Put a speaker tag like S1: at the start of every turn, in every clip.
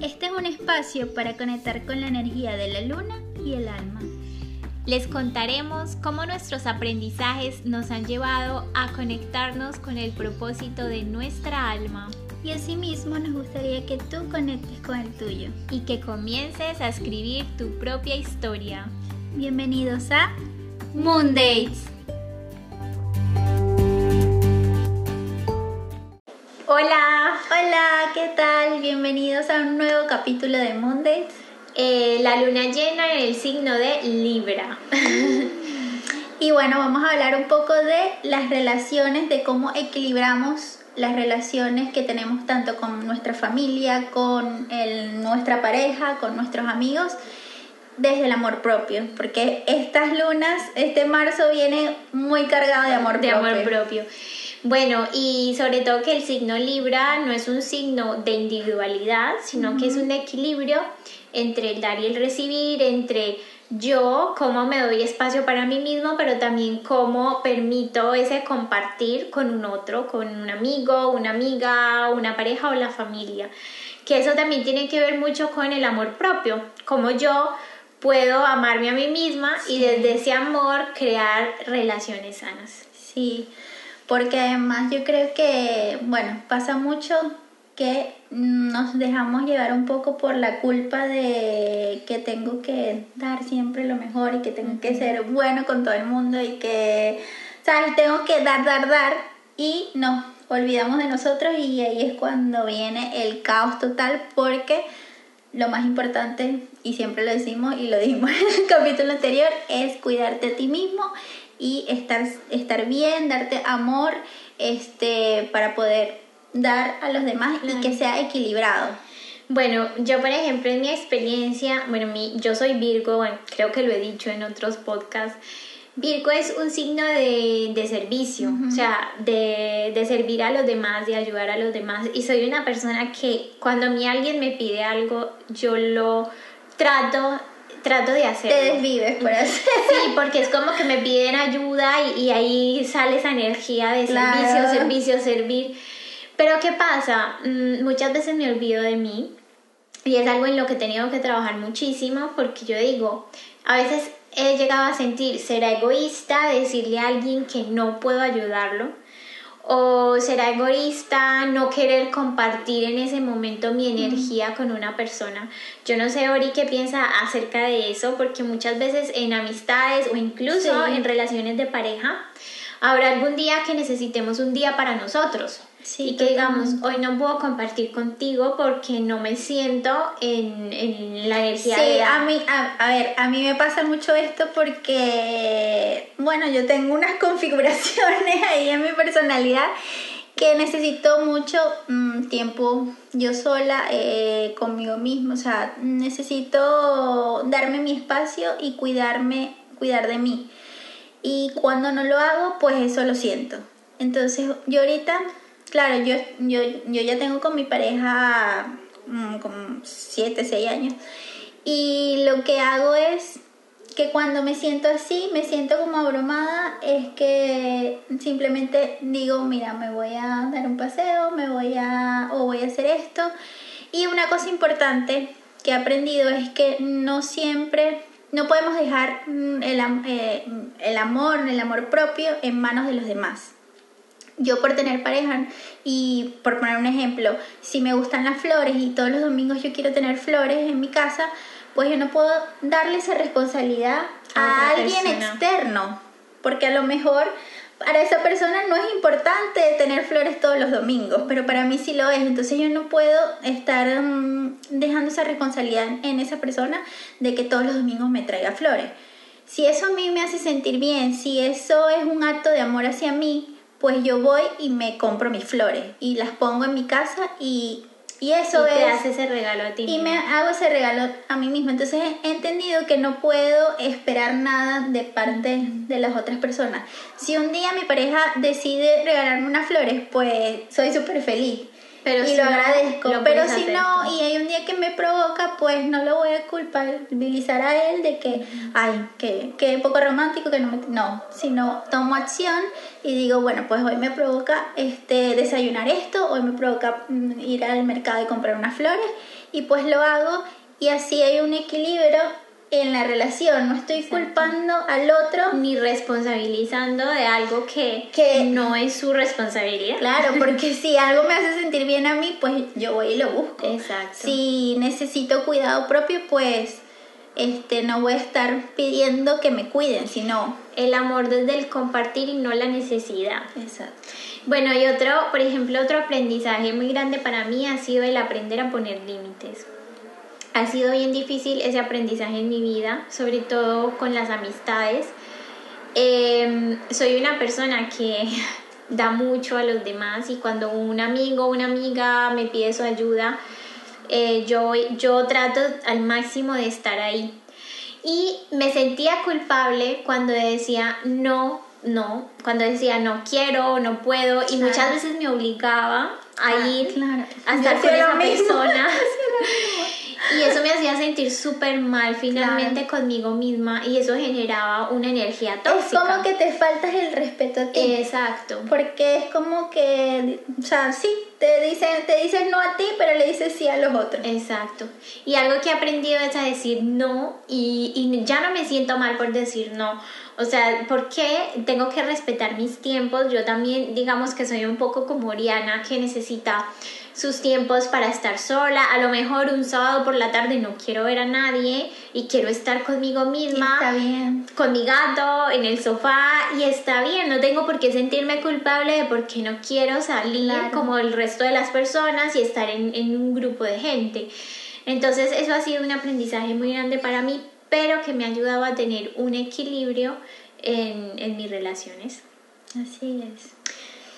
S1: Este es un espacio para conectar con la energía de la luna y el alma.
S2: Les contaremos cómo nuestros aprendizajes nos han llevado a conectarnos con el propósito de nuestra alma.
S1: Y asimismo nos gustaría que tú conectes con el tuyo.
S2: Y que comiences a escribir tu propia historia.
S1: Bienvenidos a
S2: Moon Hola.
S1: Hola, ¿qué tal? Bienvenidos a un nuevo capítulo de Moon Dates.
S2: Eh, la luna llena en el signo de Libra.
S1: y bueno, vamos a hablar un poco de las relaciones, de cómo equilibramos las relaciones que tenemos tanto con nuestra familia, con nuestra pareja, con nuestros amigos, desde el amor propio, porque estas lunas, este marzo viene muy cargado de amor
S2: de
S1: propio.
S2: amor propio. Bueno, y sobre todo que el signo Libra no es un signo de individualidad, sino que es un equilibrio entre el dar y el recibir, entre yo, cómo me doy espacio para mí mismo, pero también cómo permito ese compartir con un otro, con un amigo, una amiga, una pareja o la familia. Que eso también tiene que ver mucho con el amor propio, cómo yo puedo amarme a mí misma y desde ese amor crear relaciones sanas.
S1: Sí, porque además yo creo que, bueno, pasa mucho que nos dejamos llevar un poco por la culpa de que tengo que dar siempre lo mejor y que tengo que ser bueno con todo el mundo y que, ¿sabes? Tengo que dar, dar, dar y nos olvidamos de nosotros y ahí es cuando viene el caos total porque lo más importante, y siempre lo decimos y lo dijimos en el capítulo anterior, es cuidarte a ti mismo y estar, estar bien, darte amor este, para poder dar a los demás y que sea equilibrado.
S2: Bueno, yo por ejemplo en mi experiencia, bueno, mi, yo soy Virgo, creo que lo he dicho en otros podcasts, Virgo es un signo de, de servicio, o sea, de, de, servir a los demás, de ayudar a los demás. Y soy una persona que cuando a mí alguien me pide algo, yo lo trato trato de hacerlo.
S1: Te desvives por hacer.
S2: Sí, porque es como que me piden ayuda y, y ahí sale esa energía de servicio, servicio, servir. Pero ¿qué pasa? Mm, muchas veces me olvido de mí y es algo en lo que he tenido que trabajar muchísimo porque yo digo, a veces he llegado a sentir, ¿será egoísta decirle a alguien que no puedo ayudarlo? ¿O será egoísta no querer compartir en ese momento mi energía con una persona? Yo no sé, Ori, qué piensa acerca de eso, porque muchas veces en amistades o incluso en relaciones de pareja, habrá algún día que necesitemos un día para nosotros. Y que digamos, hoy no puedo compartir contigo porque no me siento en, en la energía
S1: sí, a mí, a, a, ver, a mí me pasa mucho esto porque, bueno, yo tengo unas configuraciones ahí en mi personalidad que necesito mucho mmm, tiempo yo sola eh, conmigo mismo, o sea, necesito darme mi espacio y cuidarme, cuidar de mí. Y cuando no lo hago, pues eso lo siento. Entonces, yo ahorita Claro, yo, yo, yo ya tengo con mi pareja como 7, 6 años. Y lo que hago es que cuando me siento así, me siento como abrumada, es que simplemente digo, mira, me voy a dar un paseo, me voy a, o voy a hacer esto. Y una cosa importante que he aprendido es que no siempre, no podemos dejar el, eh, el amor, el amor propio en manos de los demás yo por tener pareja y por poner un ejemplo, si me gustan las flores y todos los domingos yo quiero tener flores en mi casa, pues yo no puedo darle esa responsabilidad a, alguien externo, porque a lo mejor para esa persona no es importante tener flores todos los domingos, pero para mí sí lo es, entonces yo no puedo estar um, dejando esa responsabilidad en esa persona de que todos los domingos me traiga flores. Si eso a mí me hace sentir bien, si eso es un acto de amor hacia mí, pues yo voy y me compro mis flores y las pongo en mi casa y, y eso
S2: y
S1: te
S2: es... hace ese regalo a ti.
S1: Y me hago ese regalo a mí mismo. Entonces he entendido que no puedo esperar nada de parte de las otras personas. Si un día mi pareja decide regalarme unas flores, pues soy súper feliz. Pero y lo agradezco. pero si no, y hay un día que me provoca, pues no lo voy a culpabilizar a él de que, ay, que, que poco romántico, que no me... No, sino tomo acción y digo, bueno, pues hoy me provoca este, desayunar esto, hoy me provoca mm, ir al mercado y comprar unas flores, y pues lo hago, y así hay un equilibrio en la relación, no estoy culpando al otro
S2: ni responsabilizando de algo que,
S1: que
S2: no es su responsabilidad.
S1: Claro, porque si algo me hace sentir bien a mí, pues yo voy y lo busco.
S2: Exacto.
S1: Si necesito cuidado propio, pues este no voy a estar pidiendo que me cuiden, sino
S2: el amor desde el compartir y no la necesidad.
S1: Exacto.
S2: Bueno, y otro, por ejemplo, otro aprendizaje muy grande para mí ha sido el aprender a poner límites ha sido bien difícil ese aprendizaje en mi vida, sobre todo con las amistades. Em, soy una persona que da mucho a los demás y cuando un amigo o una amiga me pide su ayuda, eh, yo, yo trato al máximo de estar ahí. Y me sentía culpable cuando decía no, no, cuando decía no quiero, no puedo y muchas veces me obligaba a ah, ir a estar con esa persona. Y eso me hacía sentir súper mal finalmente conmigo misma y eso generaba una energía tóxica.
S1: Es como que te faltas el respeto a ti.
S2: Exacto.
S1: Porque es como que, o sea, sí, te dicen, te dicen no a ti, pero le dices sí a los otros.
S2: Exacto. Y algo que he aprendido es a decir no y, y ya no me siento mal por decir no. O sea, ¿por qué tengo que respetar mis tiempos? Yo también, digamos que soy un poco como Oriana, que necesita sus tiempos para estar sola. A lo mejor un sábado por la tarde no quiero ver a nadie y quiero estar conmigo misma,
S1: está bien.
S2: con mi gato, en el sofá y está bien. No tengo por qué sentirme culpable de porque no quiero salir como el resto de las personas y estar en, en un grupo de gente. Entonces eso ha sido un aprendizaje muy grande para mí, pero que me ha ayudado a tener un equilibrio en, en mis relaciones.
S1: Así es.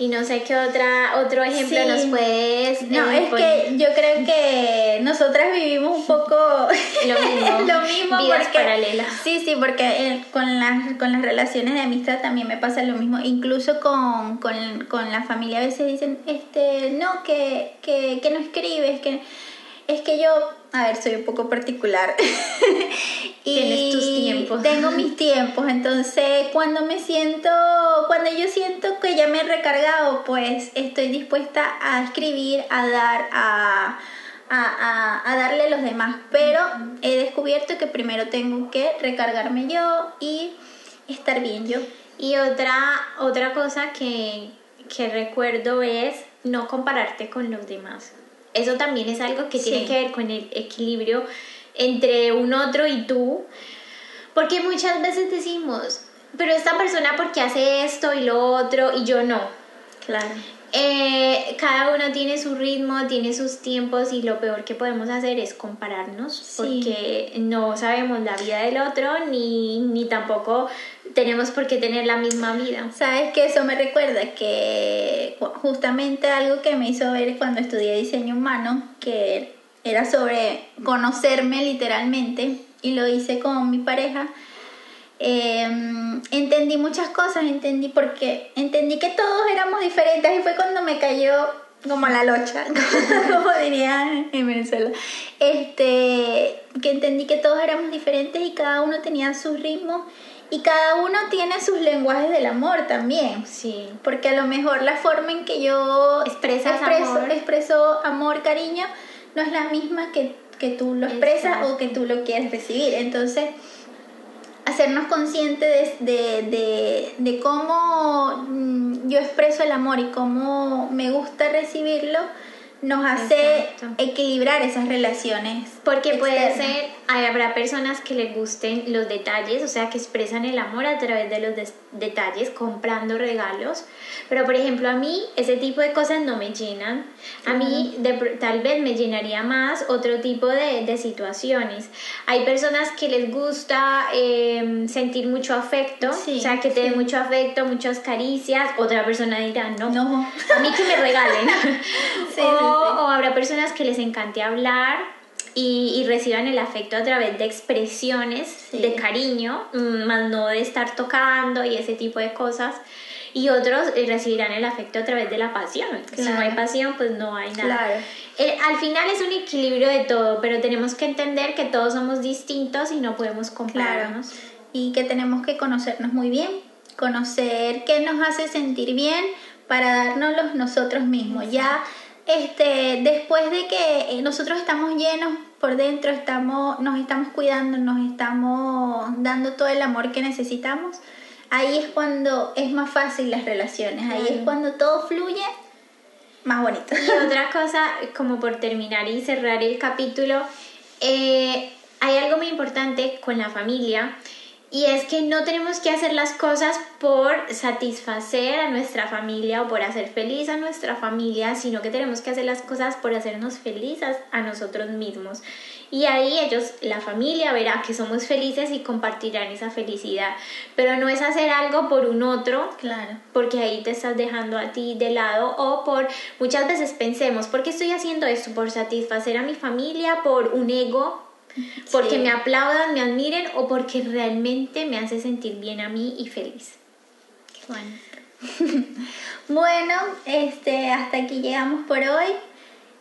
S2: Y no sé qué otra, otro ejemplo nos puedes...
S1: No, es que yo creo que nosotras vivimos un poco
S2: lo mismo,
S1: lo mismo
S2: vidas paralelas.
S1: Sí, sí, porque eh, con, las, con las relaciones de amistad también me pasa lo mismo. Incluso con, con, con la familia a veces dicen, este, no, que, que, que no escribes, que es que yo, a ver, soy un poco particular.
S2: y Tienes tus tiempos.
S1: Tengo mis tiempos, entonces cuando me siento, cuando yo siento que ya me he recargado, pues estoy dispuesta a escribir, a dar, a, a, a, darle a los demás. Pero he descubierto que primero tengo que recargarme yo y estar bien yo.
S2: Y otra, otra cosa que, que recuerdo es no compararte con los demás eso también es algo que tiene que ver con el equilibrio entre un otro y tú. Porque muchas veces decimos, pero esta persona porque hace esto y lo otro y yo no.
S1: Claro.
S2: Eh, cada uno tiene su ritmo, tiene sus tiempos y lo peor que podemos hacer es compararnos porque no sabemos la vida del otro ni, ni tampoco tenemos por qué tener la misma vida.
S1: Sabes que eso me recuerda que justamente algo que me hizo ver cuando estudié diseño humano, que era sobre conocerme literalmente y lo hice con mi pareja Em, entendí muchas cosas, entendí porque entendí que todos éramos diferentes y fue cuando me cayó como la locha, como dirían en Venezuela, este, que entendí que todos éramos diferentes y cada uno tenía su ritmo y cada uno tiene sus lenguajes del amor también.
S2: Sí.
S1: Porque a lo mejor la forma en que yo expreso,
S2: amor.
S1: expreso amor, cariño, no es la misma que, que tú lo expresas o que tú lo quieres recibir. Entonces, hacernos conscientes de, de, cómo mm, yo expreso el amor y cómo me gusta recibirlo, nos hace equilibrar esas relaciones.
S2: Porque puede ser, habrá personas que les gusten los detalles, o sea, que expresan el amor a través de los detalles, comprando regalos. Pero, por ejemplo, a mí ese tipo de cosas no me llenan. A mí tal vez me llenaría más otro tipo de, de situaciones. Hay personas que les gusta em, sentir mucho afecto, o sea, que te den mucho afecto, muchas caricias. Otra persona dirá, no,
S1: no.
S2: a mí que me regalen. o, habrá personas que les encante hablar y, y, reciban el afecto a través de expresiones de cariño, mm, más no de estar tocando y ese tipo de cosas. y otros eh, recibirán el afecto a través de la pasión. Si no hay pasión, pues no hay nada.
S1: Claro.
S2: Eh, al final es un equilibrio de todo, pero tenemos que entender que todos somos distintos y no podemos compararnos.
S1: Y que tenemos que conocernos muy bien, conocer qué nos hace sentir bien para dárnoslos nosotros mismos. Ya este, después de que eh, nosotros estamos llenos por dentro, estamos, nos estamos cuidando, nos estamos dando todo el amor que necesitamos, ahí es cuando es más fácil las relaciones, ahí es cuando todo fluye más bonito.
S2: Y otra cosa, como por terminar y cerrar el capítulo, eh, hay algo muy importante con la familia y es que no tenemos que hacer las cosas por satisfacer a nuestra familia o por hacer feliz a nuestra familia, sino que tenemos que hacer las cosas por hacernos felices a nosotros mismos. Y ahí ellos, la familia, verá que somos felices y compartirán esa felicidad. Pero no es hacer algo por un otro,
S1: claro.
S2: porque ahí te estás dejando a ti de lado o por, muchas veces pensemos, ¿por qué estoy haciendo esto? ¿Por satisfacer a mi familia? ¿Por un ego? Porque me aplaudan, me admiren o porque realmente me hace sentir bien a mí y feliz.
S1: bueno. bueno, este, hasta aquí llegamos por hoy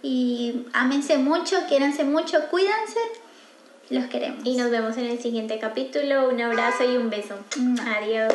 S1: y ámense mucho, quiéranse mucho, cuídense, los queremos.
S2: Y nos vemos en el siguiente capítulo. Un abrazo y un beso. Adiós.